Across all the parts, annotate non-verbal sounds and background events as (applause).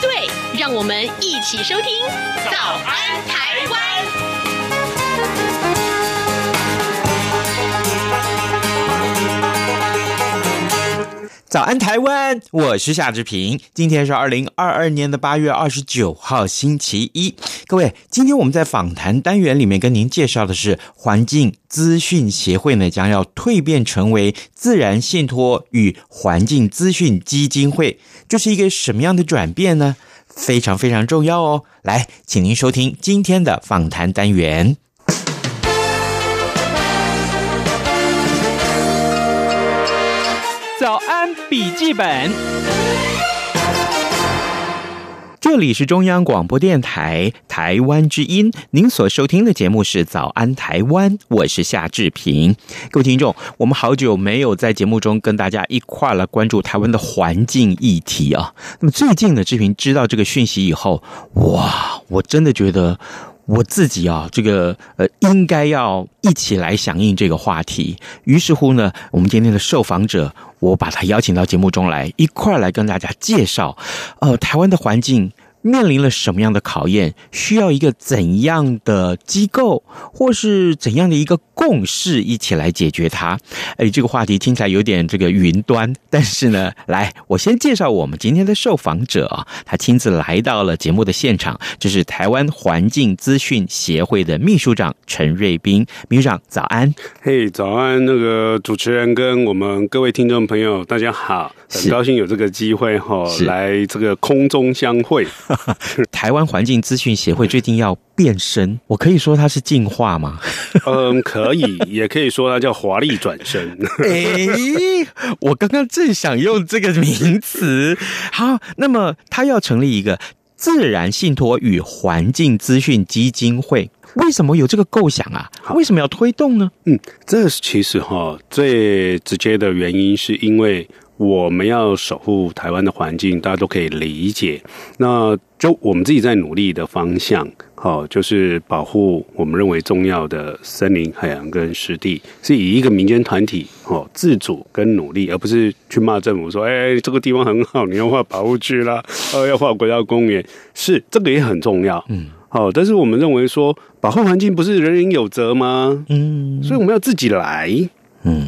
对，让我们一起收听《早安台湾》。早安台湾，我是夏志平。今天是二零二二年的八月二十九号，星期一。各位，今天我们在访谈单元里面跟您介绍的是环境资讯协会呢，将要蜕变成为自然信托与环境资讯基金会，这是一个什么样的转变呢？非常非常重要哦。来，请您收听今天的访谈单元。笔记本。这里是中央广播电台台湾之音，您所收听的节目是《早安台湾》，我是夏志平。各位听众，我们好久没有在节目中跟大家一块来关注台湾的环境议题啊。那么最近呢，志平知道这个讯息以后，哇，我真的觉得。我自己啊，这个呃，应该要一起来响应这个话题。于是乎呢，我们今天的受访者，我把他邀请到节目中来，一块儿来跟大家介绍，呃，台湾的环境。面临了什么样的考验？需要一个怎样的机构，或是怎样的一个共识，一起来解决它？哎，这个话题听起来有点这个云端，但是呢，来，我先介绍我们今天的受访者啊，他亲自来到了节目的现场，这是台湾环境资讯协会的秘书长陈瑞斌秘书长，早安。嘿早安，那个主持人跟我们各位听众朋友，大家好，很高兴有这个机会哈，是来这个空中相会。(laughs) 台湾环境资讯协会最近要变身，我可以说它是进化吗？(laughs) 嗯，可以，也可以说它叫华丽转身。(laughs) 哎，我刚刚正想用这个名词。好，那么它要成立一个自然信托与环境资讯基金会，为什么有这个构想啊？为什么要推动呢？嗯，这其实哈，最直接的原因是因为。我们要守护台湾的环境，大家都可以理解。那就我们自己在努力的方向，好，就是保护我们认为重要的森林、海洋跟湿地，是以一个民间团体哦自主跟努力，而不是去骂政府说：“哎，这个地方很好，你要画保护区啦，呃，要画国家公园。”是这个也很重要，嗯，好。但是我们认为说，保护环境不是人人有责吗？嗯，所以我们要自己来。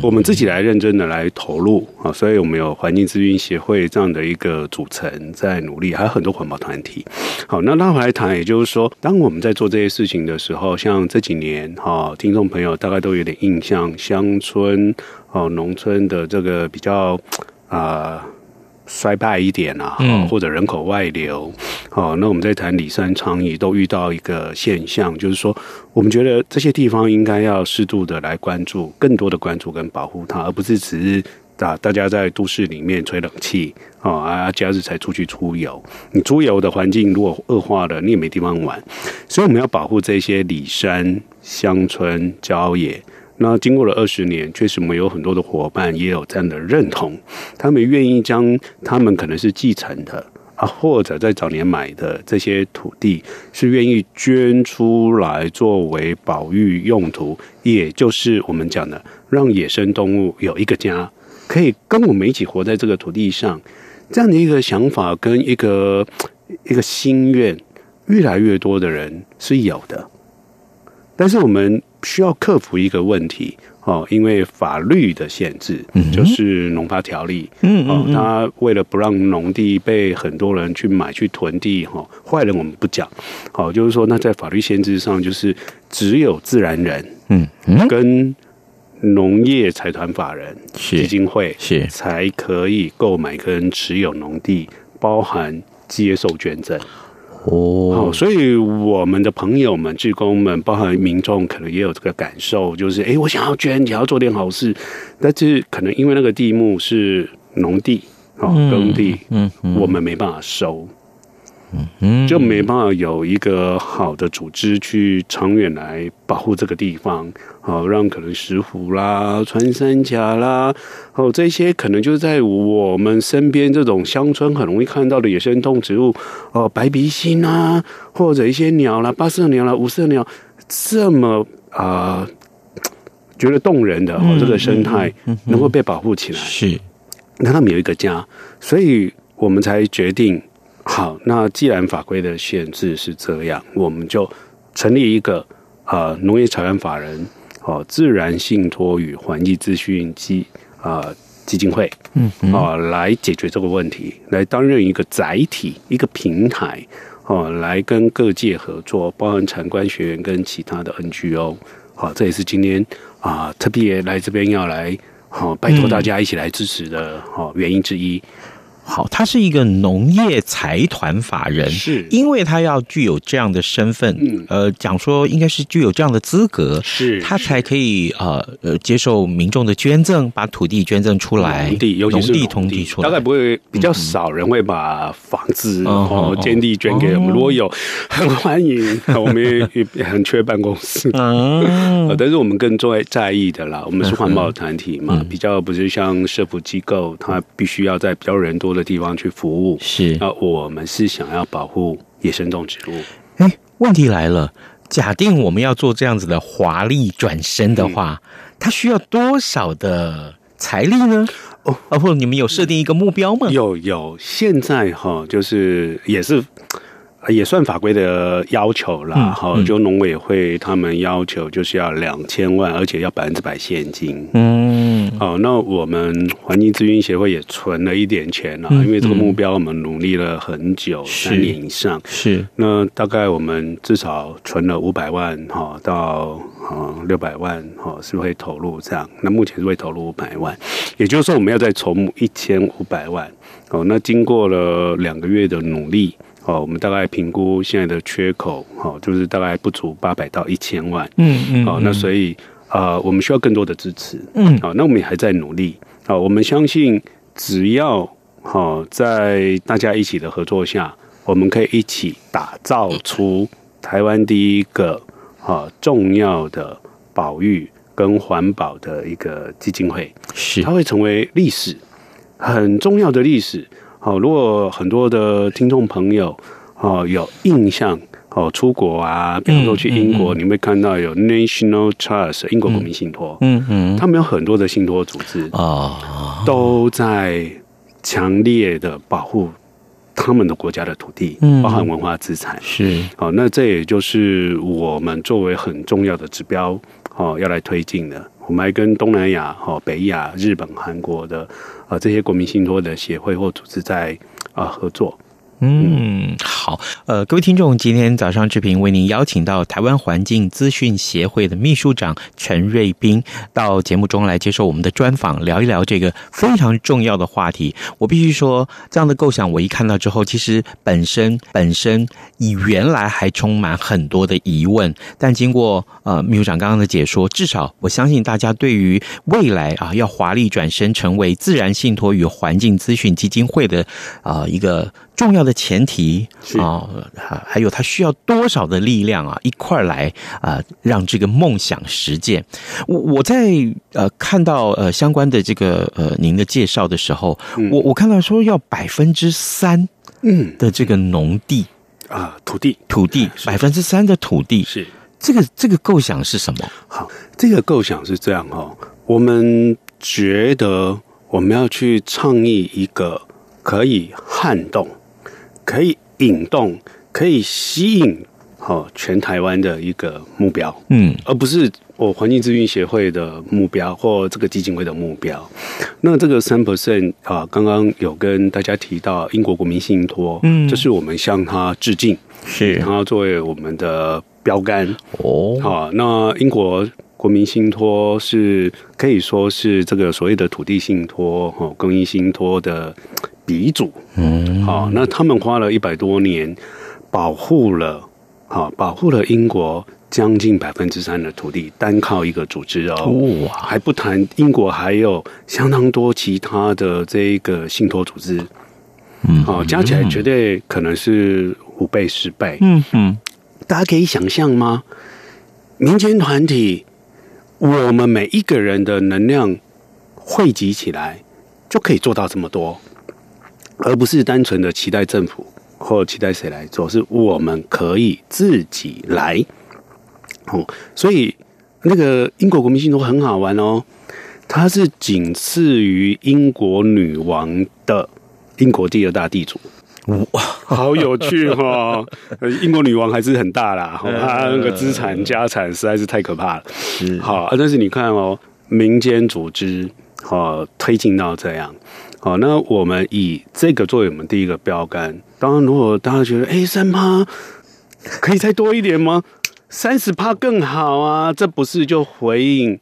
我们自己来认真的来投入啊，所以我们有环境资讯协会这样的一个组成在努力，还有很多环保团体。好，那拉回来谈，也就是说，当我们在做这些事情的时候，像这几年哈，听众朋友大概都有点印象，乡村哦，农村的这个比较啊。衰败一点啊，或者人口外流，好，那我们在谈里山倡议都遇到一个现象，就是说，我们觉得这些地方应该要适度的来关注，更多的关注跟保护它，而不是只是啊，大家在都市里面吹冷气啊，假日才出去出游，你出游的环境如果恶化了，你也没地方玩，所以我们要保护这些里山、乡村、郊野。那经过了二十年，确实我们有很多的伙伴也有这样的认同，他们愿意将他们可能是继承的啊，或者在早年买的这些土地，是愿意捐出来作为保育用途，也就是我们讲的，让野生动物有一个家，可以跟我们一起活在这个土地上，这样的一个想法跟一个一个心愿，越来越多的人是有的，但是我们。需要克服一个问题哦，因为法律的限制，就是农发条例，嗯哦，他为了不让农地被很多人去买去囤地哈，坏人我们不讲，好，就是说那在法律限制上，就是只有自然人，嗯，跟农业财团法人基金会是。才可以购买跟持有农地，包含接受捐赠。哦，好，所以我们的朋友们、志工们，包含民众，可能也有这个感受，就是，哎，我想要捐，想要做点好事，但是可能因为那个地目是农地，哦，耕地，嗯，嗯，我们没办法收。嗯，就没办法有一个好的组织去长远来保护这个地方，好让可能石虎啦、穿山甲啦，哦这些可能就是在我们身边这种乡村很容易看到的野生动植物，哦白鼻心啊，或者一些鸟啦、八色鸟啦、五色鸟，这么啊、呃、觉得动人的哦这个生态能够被保护起来，是，那他们有一个家，所以我们才决定。好，那既然法规的限制是这样，我们就成立一个呃农业财团法人哦自然信托与环境资讯基啊、呃、基金会，嗯啊、呃、来解决这个问题，来担任一个载体、一个平台哦、呃，来跟各界合作，包含产官学员跟其他的 NGO，好、呃，这也是今天啊、呃、特别来这边要来好、呃、拜托大家一起来支持的好、呃、原因之一。好，他是一个农业财团法人，是，因为他要具有这样的身份，嗯，呃，讲说应该是具有这样的资格，是，他才可以呃呃接受民众的捐赠，把土地捐赠出来，农地，尤其是农地，农地出来，大概不会比较少人会把房子哦建地捐给我们，如果有 (laughs) 很欢迎，我们也很缺办公室，(laughs) 嗯，(laughs) 但是我们更在在意的啦，我们是环保团体嘛，比较不是像社福机构，它必须要在比较人多的。的地方去服务是，那我们是想要保护野生动植物。哎，问题来了，假定我们要做这样子的华丽转身的话，嗯、它需要多少的财力呢？哦，或者你们有设定一个目标吗？有有，现在哈，就是也是。也算法规的要求啦，哈、嗯，就农委会他们要求就是要两千万，而且要百分之百现金。嗯，好，那我们环境资讯协会也存了一点钱啊，嗯、因为这个目标我们努力了很久，三年以上。是，那大概我们至少存了五百万哈，到六百万哈，是会投入这样？那目前是会投入五百万，也就是说我们要再筹募一千五百万。哦，那经过了两个月的努力。哦，我们大概评估现在的缺口，哈，就是大概不足八百到一千万，嗯嗯，好，那所以呃，我们需要更多的支持，嗯，好，那我们也还在努力，好，我们相信只要好在大家一起的合作下，我们可以一起打造出台湾第一个啊重要的保育跟环保的一个基金会，是，它会成为历史，很重要的历史。好，如果很多的听众朋友哦有印象哦，出国啊，比方说去英国，嗯嗯嗯、你会看到有 National Trust 英国国民信托，嗯嗯，他们有很多的信托组织啊，都在强烈的保护他们的国家的土地，包含文化资产。是，好，那这也就是我们作为很重要的指标哦，要来推进的。我们还跟东南亚、哦北亚、日本、韩国的啊这些国民信托的协会或组织在啊合作。嗯，好，呃，各位听众，今天早上志平为您邀请到台湾环境资讯协会的秘书长陈瑞斌到节目中来接受我们的专访，聊一聊这个非常重要的话题。我必须说，这样的构想我一看到之后，其实本身本身以原来还充满很多的疑问，但经过呃秘书长刚刚的解说，至少我相信大家对于未来啊要华丽转身成为自然信托与环境资讯基金会的啊、一个。重要的前提啊，还有他需要多少的力量啊，一块儿来啊，让这个梦想实践。我我在呃看到呃相关的这个呃您的介绍的时候，我我看到说要百分之三嗯。的这个农地。啊土地。土地百分之三的土地。是。这个这个构想是什么？好，这个构想是这样哈，我们觉得我们要去倡议一个可以撼动。可以引动，可以吸引，好全台湾的一个目标，嗯，而不是我环境资讯协会的目标或这个基金会的目标。那这个三 percent 啊，刚刚有跟大家提到英国国民信托，嗯，这是我们向他致敬，是他作为我们的标杆哦。好，那英国国民信托是可以说是这个所谓的土地信托，哈，公益信托的。鼻祖，嗯，好，那他们花了一百多年，保护了，好，保护了英国将近百分之三的土地，单靠一个组织哦，哇，还不谈英国还有相当多其他的这个信托组织，嗯，好，加起来绝对可能是五倍、十倍。嗯嗯，大家可以想象吗？民间团体，我们每一个人的能量汇集起来，就可以做到这么多，而不是单纯的期待政府或期待谁来做，是我们可以自己来。哦，所以那个英国国民信托很好玩哦，它是仅次于英国女王的英国第二大地主。哇，好有趣哈、哦！英国女王还是很大啦，她那个资产家产实在是太可怕了。好，但是你看哦，民间组织哦推进到这样，好，那我们以这个作为我们第一个标杆。当然，如果大家觉得哎，三趴可以再多一点吗？三十趴更好啊！这不是就回应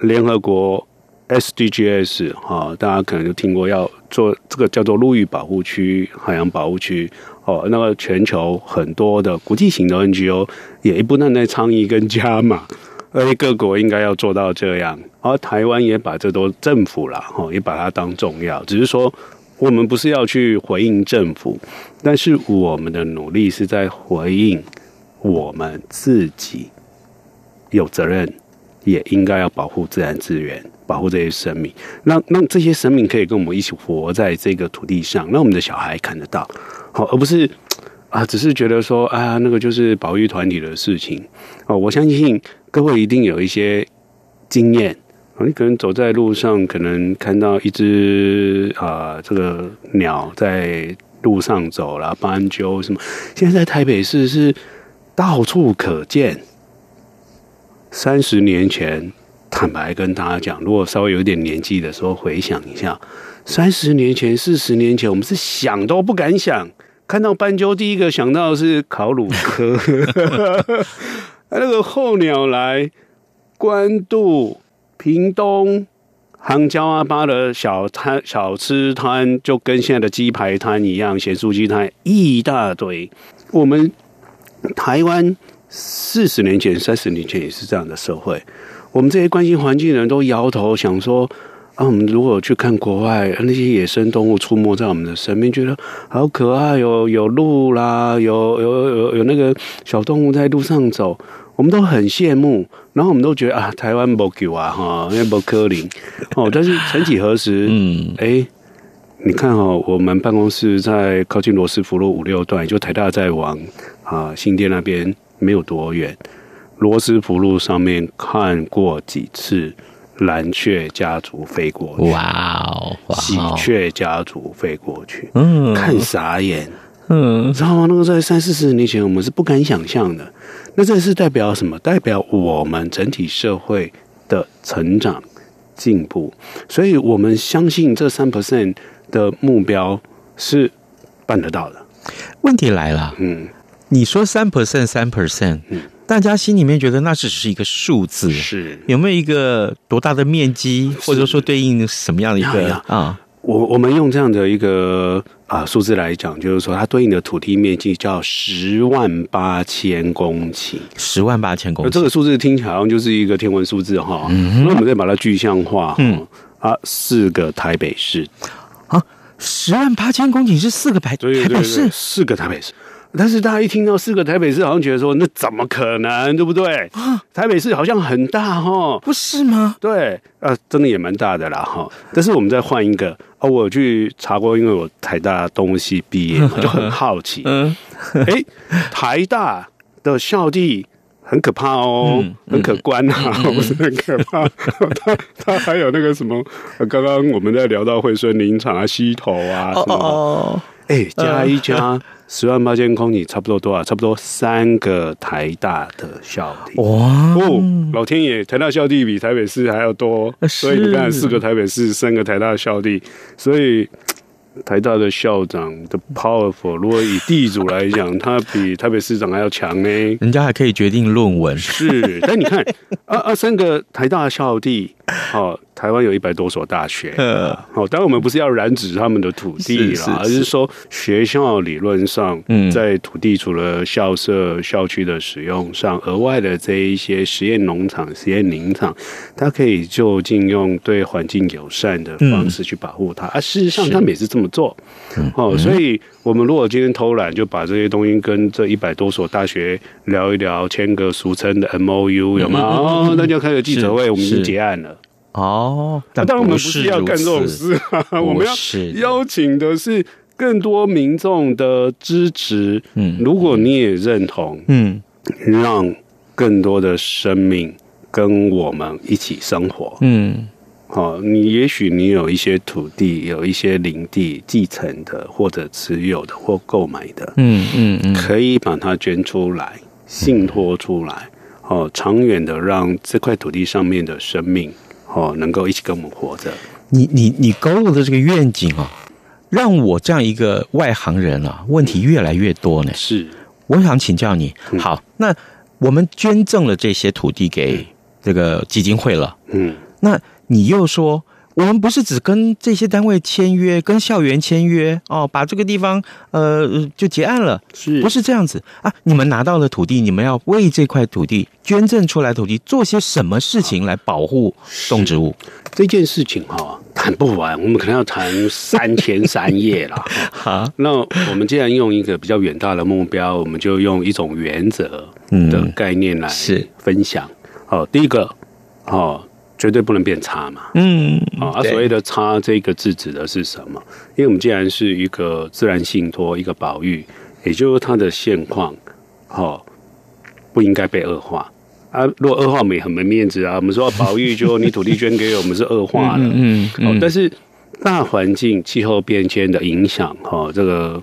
联合国 SDGs 哈？大家可能就听过要做这个叫做陆域保护区、海洋保护区哦。那么全球很多的国际型的 NGO 也不断在倡议跟加码，而且各国应该要做到这样。而台湾也把这都政府了哈，也把它当重要。只是说我们不是要去回应政府，但是我们的努力是在回应。我们自己有责任，也应该要保护自然资源，保护这些生命，让让这些生命可以跟我们一起活在这个土地上，让我们的小孩看得到，好，而不是啊，只是觉得说啊，那个就是保育团体的事情哦。我相信各位一定有一些经验，你可能走在路上，可能看到一只啊，这个鸟在路上走了，斑鸠什么，现在在台北市是。到处可见。三十年前，坦白跟大家讲，如果稍微有点年纪的时候，回想一下，三十年前、四十年前，我们是想都不敢想，看到斑鸠，第一个想到的是考鲁科。(laughs) 那个候鸟来，关渡、屏东、杭椒阿巴的小摊、小吃摊，就跟现在的鸡排摊一样，咸酥鸡摊一大堆。我们。台湾四十年前、三十年前也是这样的社会，我们这些关心环境的人都摇头，想说啊，我们如果去看国外那些野生动物出没在我们的身边，觉得好可爱，有有鹿啦，有有有有那个小动物在路上走，我们都很羡慕，然后我们都觉得啊，台湾不给啊，哈，因为不可能哦。但是曾几何时，嗯，哎，你看哦，我们办公室在靠近罗斯福路五六段，就台大在往。啊，新店那边没有多远，罗斯福路上面看过几次蓝雀家族飞过去，哇哦，喜鹊家族飞过去，嗯，看傻眼，嗯，知道吗？那个在三四十年前，我们是不敢想象的。那这是代表什么？代表我们整体社会的成长进步，所以我们相信这三 percent 的目标是办得到的。问题来了，嗯。你说三 percent 三 percent，大家心里面觉得那只是一个数字，是有没有一个多大的面积，或者说对应什么样的一个啊？我我们用这样的一个啊数字来讲，就是说它对应的土地面积叫十万八千公顷，十万八千公顷。这个数字听起来好像就是一个天文数字哈，嗯，那我们再把它具象化，嗯。啊，四个台北市。啊，十万八千公顷是四个台台北市，四个台北市。但是大家一听到四个台北市，好像觉得说那怎么可能，对不对？台北市好像很大哈，不是吗？对，啊，真的也蛮大的啦哈。但是我们再换一个哦，我去查过，因为我台大东西毕业，就很好奇。嗯，(laughs) 哎，台大的校地很可怕哦，很可观啊，不是 (laughs) 很可怕。他他还有那个什么，刚刚我们在聊到惠蓀林场啊、溪头啊什么的。哎，加一加。(laughs) 十万八千公里差不多多少？差不多三个台大的校地哇！哦，老天爷，台大校地比台北市还要多，所以你看四个台北市，三个台大校地，所以台大的校长的 powerful，如果以地主来讲，他比台北市长还要强呢。人家还可以决定论文，是。但你看，啊啊，三个台大校地，哦，台湾有一百多所大学，(laughs) 呃，好，当然我们不是要染指他们的土地啦，而是说学校理论上，在土地除了校舍、校区的使用上，额外的这一些实验农场、实验林场，它可以就近用对环境友善的方式去保护它。啊，事实上他们也是这么做，哦，所以我们如果今天偷懒，就把这些东西跟这一百多所大学聊一聊，签个俗称的 MOU 有吗？哦，那就开个记者会，我们已经结案了。哦，但当然我们不是要干这种事，(laughs) 我们要邀请的是更多民众的支持。嗯，如果你也认同，嗯，让更多的生命跟我们一起生活，嗯，好，你也许你有一些土地，有一些林地继承的，或者持有的，或购买的，嗯嗯嗯，可以把它捐出来，信托出来，哦，长远的让这块土地上面的生命。哦，能够一起跟我们活着。你你你勾勒的这个愿景啊，让我这样一个外行人啊，问题越来越多呢。是，我想请教你。好，那我们捐赠了这些土地给这个基金会了。嗯，那你又说。我们不是只跟这些单位签约，跟校园签约哦，把这个地方呃就结案了，是不是这样子啊？你们拿到了土地，你们要为这块土地捐赠出来土地做些什么事情来保护动植物？这件事情哈、哦、谈不完，我们可能要谈三天三夜了。(laughs) 好，那我们既然用一个比较远大的目标，我们就用一种原则的概念来分享。哦、嗯，第一个哦。绝对不能变差嘛，嗯，啊，所谓的差这个字指的是什么？因为我们既然是一个自然信托，一个保育，也就是它的现况，哦，不应该被恶化啊。如果恶化，我们也很没面子啊。我们说保育，就你土地捐给我们是恶化了，嗯，嗯，但是大环境气候变迁的影响，哈，这个。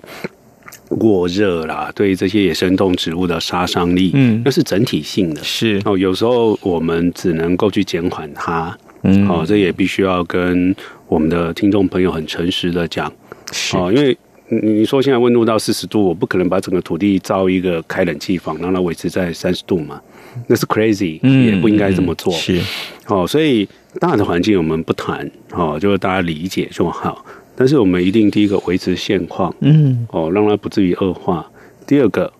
过热啦，对这些野生动植物的杀伤力，嗯，那是整体性的，是。哦。有时候我们只能够去减缓它，嗯，哦，这也必须要跟我们的听众朋友很诚实的讲，是。哦，因为你说现在温度到四十度，我不可能把整个土地造一个开冷气房，让它维持在三十度嘛，那是 crazy，嗯，也不应该这么做，是。哦。所以大的环境我们不谈，哦，就是大家理解就好。但是我们一定第一个维持现况，嗯，哦，让它不至于恶化。第二个，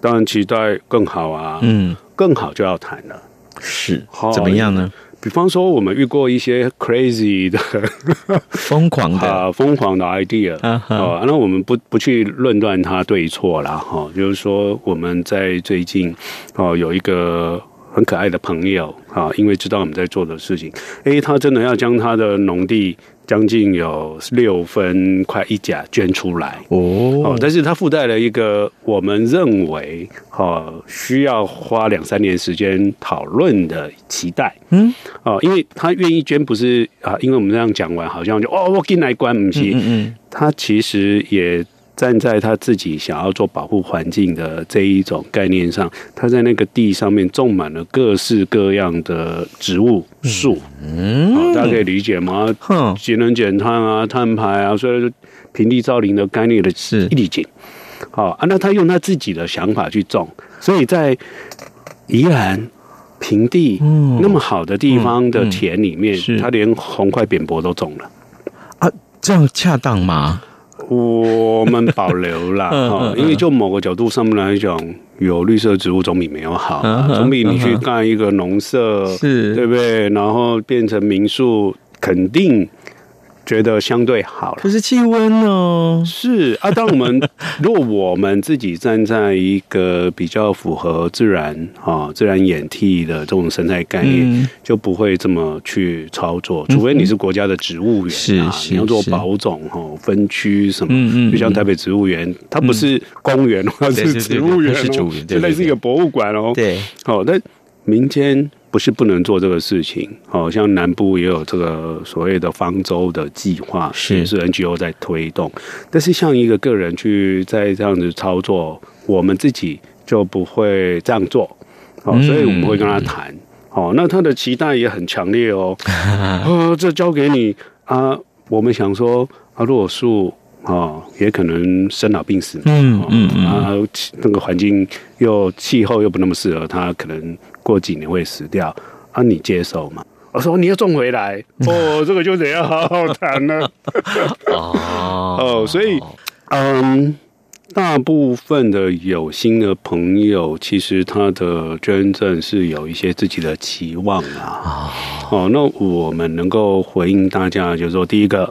当然期待更好啊，嗯，更好就要谈了。是，怎么样呢？比方说，我们遇过一些 crazy 的、(laughs) 疯狂的、(laughs) 啊、疯狂的 idea 啊，哦，那我们不不去论断它对错啦，哈，就是说我们在最近哦有一个很可爱的朋友啊，因为知道我们在做的事情，诶，他真的要将他的农地。将近有六分快一甲捐出来。哦，但是它附带了一个我们认为哈需要花两三年时间讨论的期待，嗯，哦，因为他愿意捐不是啊，因为我们这样讲完好像就哦我进来关不是，嗯嗯，他其实也。站在他自己想要做保护环境的这一种概念上，他在那个地上面种满了各式各样的植物树，嗯，好，大家可以理解吗？节能减碳啊，碳排啊，所以平地造林的概念的是。一理解。好啊，那他用他自己的想法去种，所以在宜兰平地那么好的地方的田里面，他连红块扁柏都种了。啊，这样恰当吗？我们保留了 (laughs) 哈，因为就某个角度上面来讲，有绿色植物总比没有好，总比你去干一个农舍，是对不对？然后变成民宿，肯定。觉得相对好了，可是气温呢？是啊，当我们如果我们自己站在一个比较符合自然啊、自然演替的这种生态概念，嗯、就不会这么去操作。除非你是国家的植物园啊，是你要做保种哈、分区什么，嗯嗯嗯，就像台北植物园，它不是公园，它是植物园，是主园，就类似一个博物馆哦。对，好，那民间。不是不能做这个事情，好像南部也有这个所谓的方舟的计划，是。也是 NGO 在推动。但是像一个个人去在这样子操作，我们自己就不会这样做，好，所以我们会跟他谈，好，那他的期待也很强烈哦，啊，(laughs) 这交给你。啊，我们想说啊，如果树啊，也可能生老病死，嗯嗯。啊，那个环境又气候又不那么适合，他可能。过几年会死掉啊？你接受吗？我说你要种回来，(laughs) 哦，这个就得要好好谈了。哦 (laughs) 哦，所以嗯。大部分的有心的朋友，其实他的捐赠是有一些自己的期望啊。哦，那我们能够回应大家，就是说，第一个，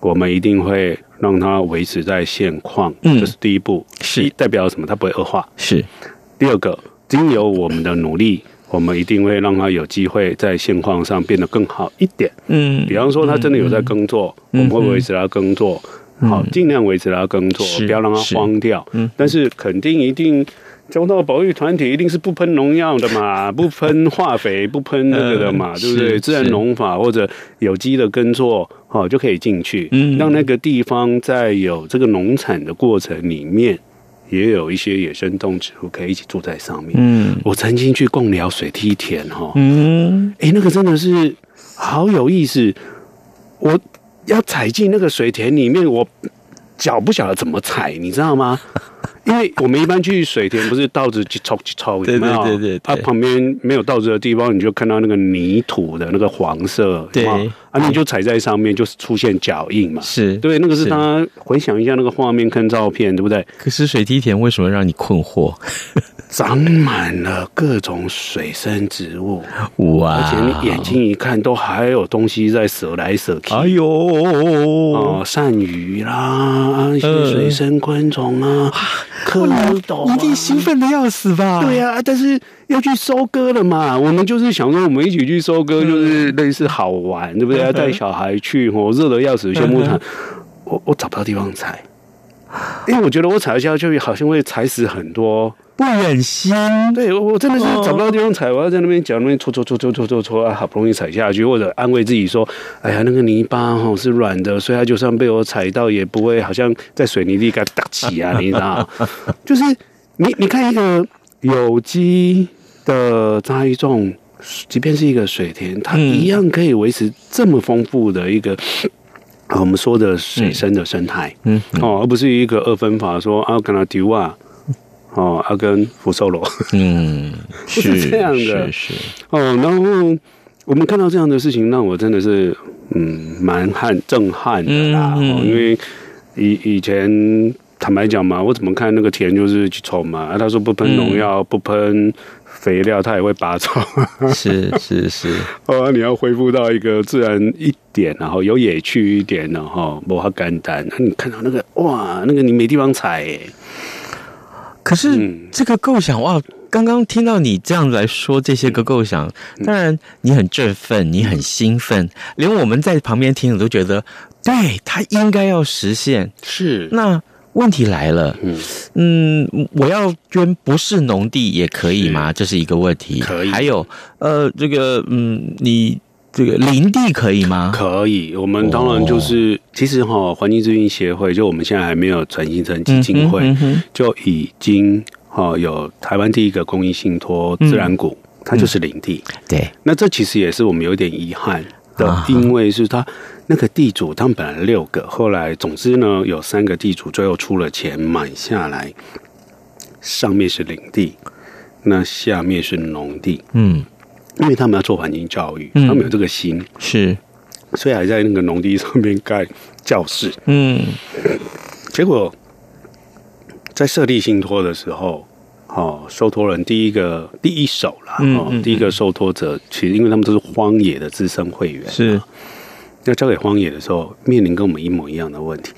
我们一定会让它维持在现况，嗯，这是第一步，是代表什么？它不会恶化。是。第二个，经由我们的努力，我们一定会让它有机会在现况上变得更好一点。嗯，比方说，他真的有在耕作，嗯、我们会维持他耕作。好，尽量维持它耕作，不要让它荒掉。嗯，但是肯定一定，交到保育团体一定是不喷农药的嘛，(laughs) 不喷化肥，不喷那个的嘛，对不对？自然农法或者有机的耕作，好就可以进去。嗯，让那个地方在有这个农产的过程里面，也有一些野生动植物可以一起住在上面。嗯，我曾经去贡寮水梯田哈，嗯，哎，那个真的是好有意思，我。要踩进那个水田里面，我脚不晓得怎么踩，你知道吗？因为我们一般去水田不是稻子去抽去抽，对对对对，它旁边没有稻子的地方，你就看到那个泥土的那个黄色，对。啊，你就踩在上面，就是出现脚印嘛，是对，那个是他回想一下那个画面，看照片，对不对？可是水梯田为什么让你困惑？长满了各种水生植物，哇！而且你眼睛一看，都还有东西在蛇来蛇去。哎呦，哦，鳝鱼啦，一些水生昆虫啊，一定兴奋的要死吧？对呀，但是要去收割了嘛。我们就是想说，我们一起去收割，就是类似好玩，对不对？要带小孩去，我热的要死，先不谈，我我找不到地方踩，(laughs) 因为我觉得我踩下去，好像会踩死很多。不忍心，对，我真的是找不到地方踩，我要在那边脚那边搓搓搓搓搓搓搓啊，好不容易踩下去，或者安慰自己说：“哎呀，那个泥巴哈是软的，所以它就算被我踩到，也不会好像在水泥地给它打起啊，你知道？就是你你看一个有机的栽种，即便是一个水田，它一样可以维持这么丰富的一个我们说的水生的生态，嗯哦，而不是一个二分法说啊，跟他丢啊。哦，阿根福寿螺，嗯，(laughs) 是这样的，是，是哦。然后我们看到这样的事情，让我真的是嗯蛮撼震撼的啦。嗯嗯、因为以以前坦白讲嘛，我怎么看那个田就是去抽嘛。啊，他说不喷农药，嗯、不喷肥料，它也会拔草。(laughs) 是是是。(laughs) 哦，你要恢复到一个自然一点，然后有野趣一点，然后不怕干单。那你看到那个哇，那个你没地方踩哎。可是这个构想哇，刚刚听到你这样子来说这些个构想，当然你很振奋，你很兴奋，连我们在旁边听，我都觉得，对，它应该要实现。是，那问题来了，嗯，我要捐不是农地也可以吗？这是一个问题。可以。还有，呃，这个，嗯，你。这个林地可以吗？可以，我们当然就是，其实哈，环境资讯协会就我们现在还没有转型成基金会，就已经哈有台湾第一个公益信托自然谷，它就是林地。对，那这其实也是我们有点遗憾的，定位是他那个地主，他们本来六个，后来总之呢有三个地主最后出了钱买下来，上面是领地，那下面是农地。嗯。因为他们要做环境教育，嗯、他们有这个心，是，所以还在那个农地上面盖教室。嗯，结果在设立信托的时候，哦，受托人第一个第一手啦，哦，第一个受托者，其实因为他们都是荒野的资深会员，是，要交给荒野的时候，面临跟我们一模一样的问题，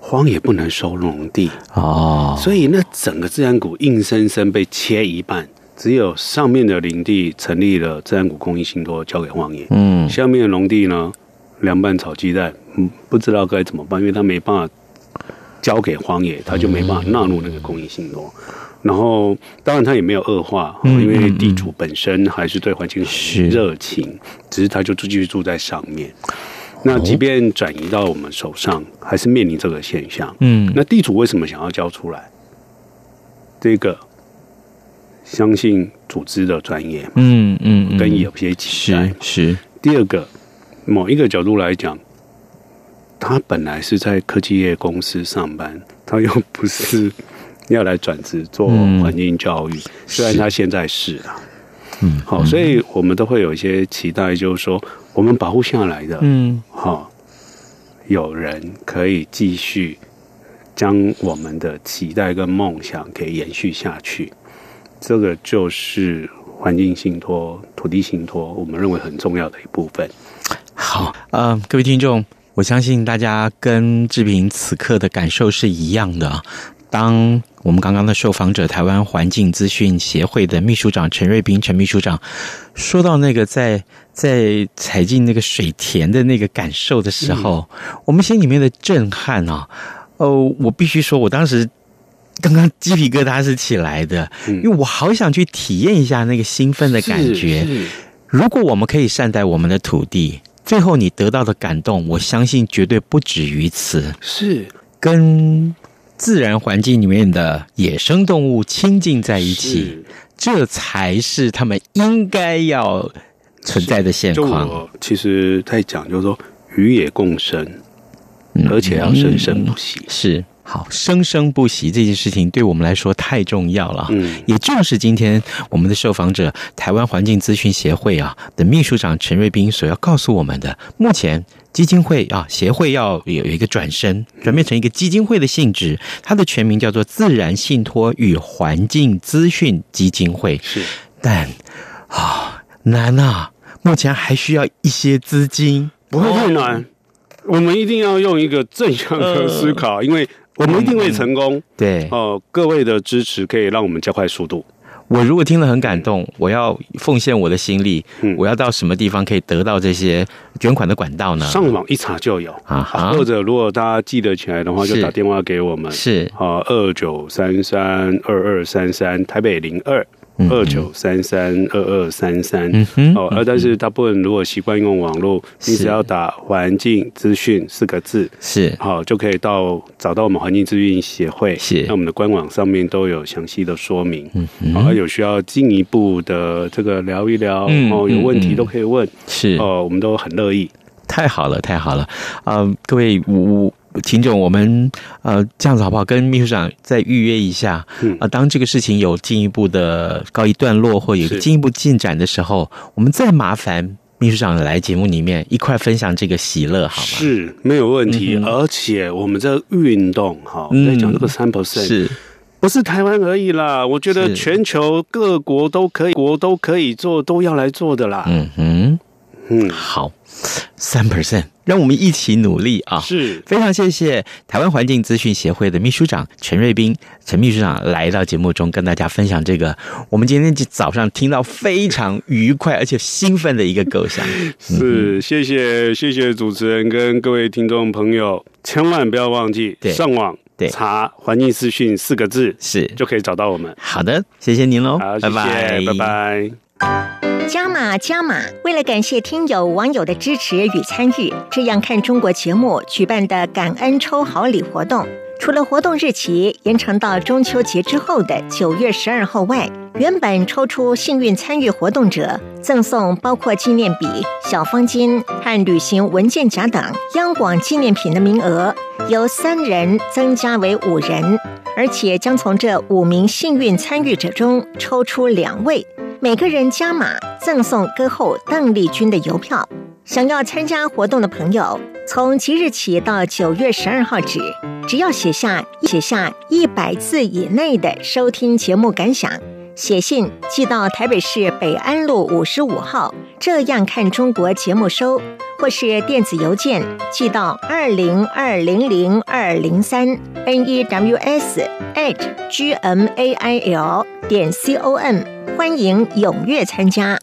荒野不能收农地哦，所以那整个自然谷硬生生被切一半。只有上面的林地成立了自然谷公益信托，交给荒野。嗯，下面的农地呢，凉拌炒鸡蛋，嗯，不知道该怎么办，因为他没办法交给荒野，他就没办法纳入那个公益信托。然后，当然他也没有恶化，因为地主本身还是对环境很热情，只是他就继续住在上面。那即便转移到我们手上，还是面临这个现象。嗯，那地主为什么想要交出来？这个。相信组织的专业，嗯嗯，跟有些期待是。第二个，某一个角度来讲，他本来是在科技业公司上班，他又不是要来转职做环境教育，虽然他现在是啊。嗯，好，所以我们都会有一些期待，就是说我们保护下来的，嗯，好，有人可以继续将我们的期待跟梦想给延续下去，这个就是环境信托、土地信托，我们认为很重要的一部分。好，呃，各位听众，我相信大家跟志平此刻的感受是一样的。当我们刚刚的受访者台湾环境资讯协会的秘书长陈瑞斌陈秘书长说到那个在在踩进那个水田的那个感受的时候，嗯、我们心里面的震撼啊，哦，我必须说，我当时刚刚鸡皮疙瘩是起来的，因为我好想去体验一下那个兴奋的感觉。如果我们可以善待我们的土地，最后你得到的感动，我相信绝对不止于此。是跟。自然环境里面的野生动物亲近在一起，这才是他们应该要存在的现况。其实在讲，就是说与野共生，而且要生生不息。是。好，生生不息这件事情对我们来说太重要了。嗯，也正是今天我们的受访者台湾环境资讯协会啊的秘书长陈瑞斌所要告诉我们的。目前基金会啊协会要有一个转身，转变成一个基金会的性质，它的全名叫做自然信托与环境资讯基金会。是，但啊难啊，目前还需要一些资金，不会太难。我们一定要用一个正向的思考，因为。我们一定会成功。对哦，各位的支持可以让我们加快速度。我如果听了很感动，我要奉献我的心力。嗯，我要到什么地方可以得到这些捐款的管道呢？上网一查就有啊。或者如果大家记得起来的话，就打电话给我们。是啊，二九三三二二三三，台北零二。二九三三二二三三，哦，而但是大部分如果习惯用网络，你只要打“环境资讯”四个字，是。好就可以到找到我们环境资讯协会，是。那我们的官网上面都有详细的说明，嗯，而有需要进一步的这个聊一聊，哦，有问题都可以问，是。哦，我们都很乐意。太好了，太好了，啊，各位五。秦总，我们呃这样子好不好？跟秘书长再预约一下，嗯啊，当这个事情有进一步的告一段落，或有一个进一步进展的时候，我们再麻烦秘书长来节目里面一块分享这个喜乐，好吗？是没有问题。嗯、而且我们这运动哈，在讲这个三 percent，是不是台湾而已啦？我觉得全球各国都可以，国都可以做，都要来做的啦。嗯哼，嗯，好。三 percent，让我们一起努力啊！是非常谢谢台湾环境资讯协会的秘书长陈瑞斌陈秘书长来到节目中跟大家分享这个我们今天早上听到非常愉快而且兴奋的一个构想。(laughs) 是，谢谢谢谢主持人跟各位听众朋友，千万不要忘记上网对查“环境资讯”四个字是就可以找到我们。好的，谢谢您喽，好，拜拜，拜拜。加码加码！为了感谢听友网友的支持与参与，这样看中国节目举办的感恩抽好礼活动，除了活动日期延长到中秋节之后的九月十二号外，原本抽出幸运参与活动者赠送包括纪念笔、小方巾和旅行文件夹等央广纪念品的名额，由三人增加为五人，而且将从这五名幸运参与者中抽出两位。每个人加码赠送歌后邓丽君的邮票。想要参加活动的朋友，从即日起到九月十二号止，只要写下写下一百字以内的收听节目感想，写信寄到台北市北安路五十五号，这样看中国节目收，或是电子邮件寄到二零二零零二零三 n e w s at g m a i l 点 c o m。欢迎踊跃参加。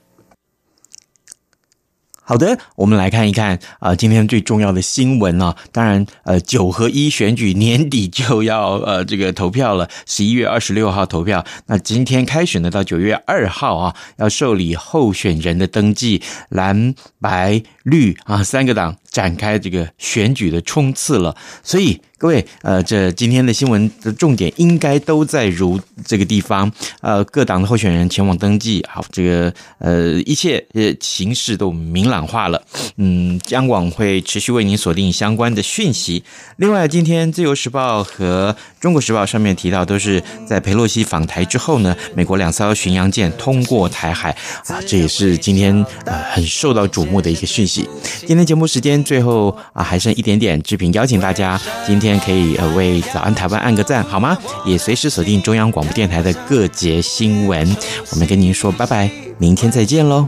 好的，我们来看一看啊、今天最重要的新闻、啊。当然，呃，九合一选举年底就要呃这个投票了，十一月二十六号投票。那今天开始呢，到九月二号啊，要受理候选人的登记，蓝白绿啊三个党。展开这个选举的冲刺了。所以各位，呃，这今天的新闻的重点应该都在如这个地方，呃，各党的候选人前往登记，好，这个呃一切呃形势都明朗化了。嗯，央广会持续为您锁定相关的讯息。另外，今天《自由时报》和《中国时报》上面提到，都是在佩洛西访台之后呢，美国两艘巡洋舰通过台海啊，这也是今天呃很受到瞩目的一个讯息。今天节目时间最后啊还剩一点点，志平邀请大家今天。可以呃为早安台湾按个赞好吗？也随时锁定中央广播电台的各节新闻。我们跟您说拜拜，明天再见喽。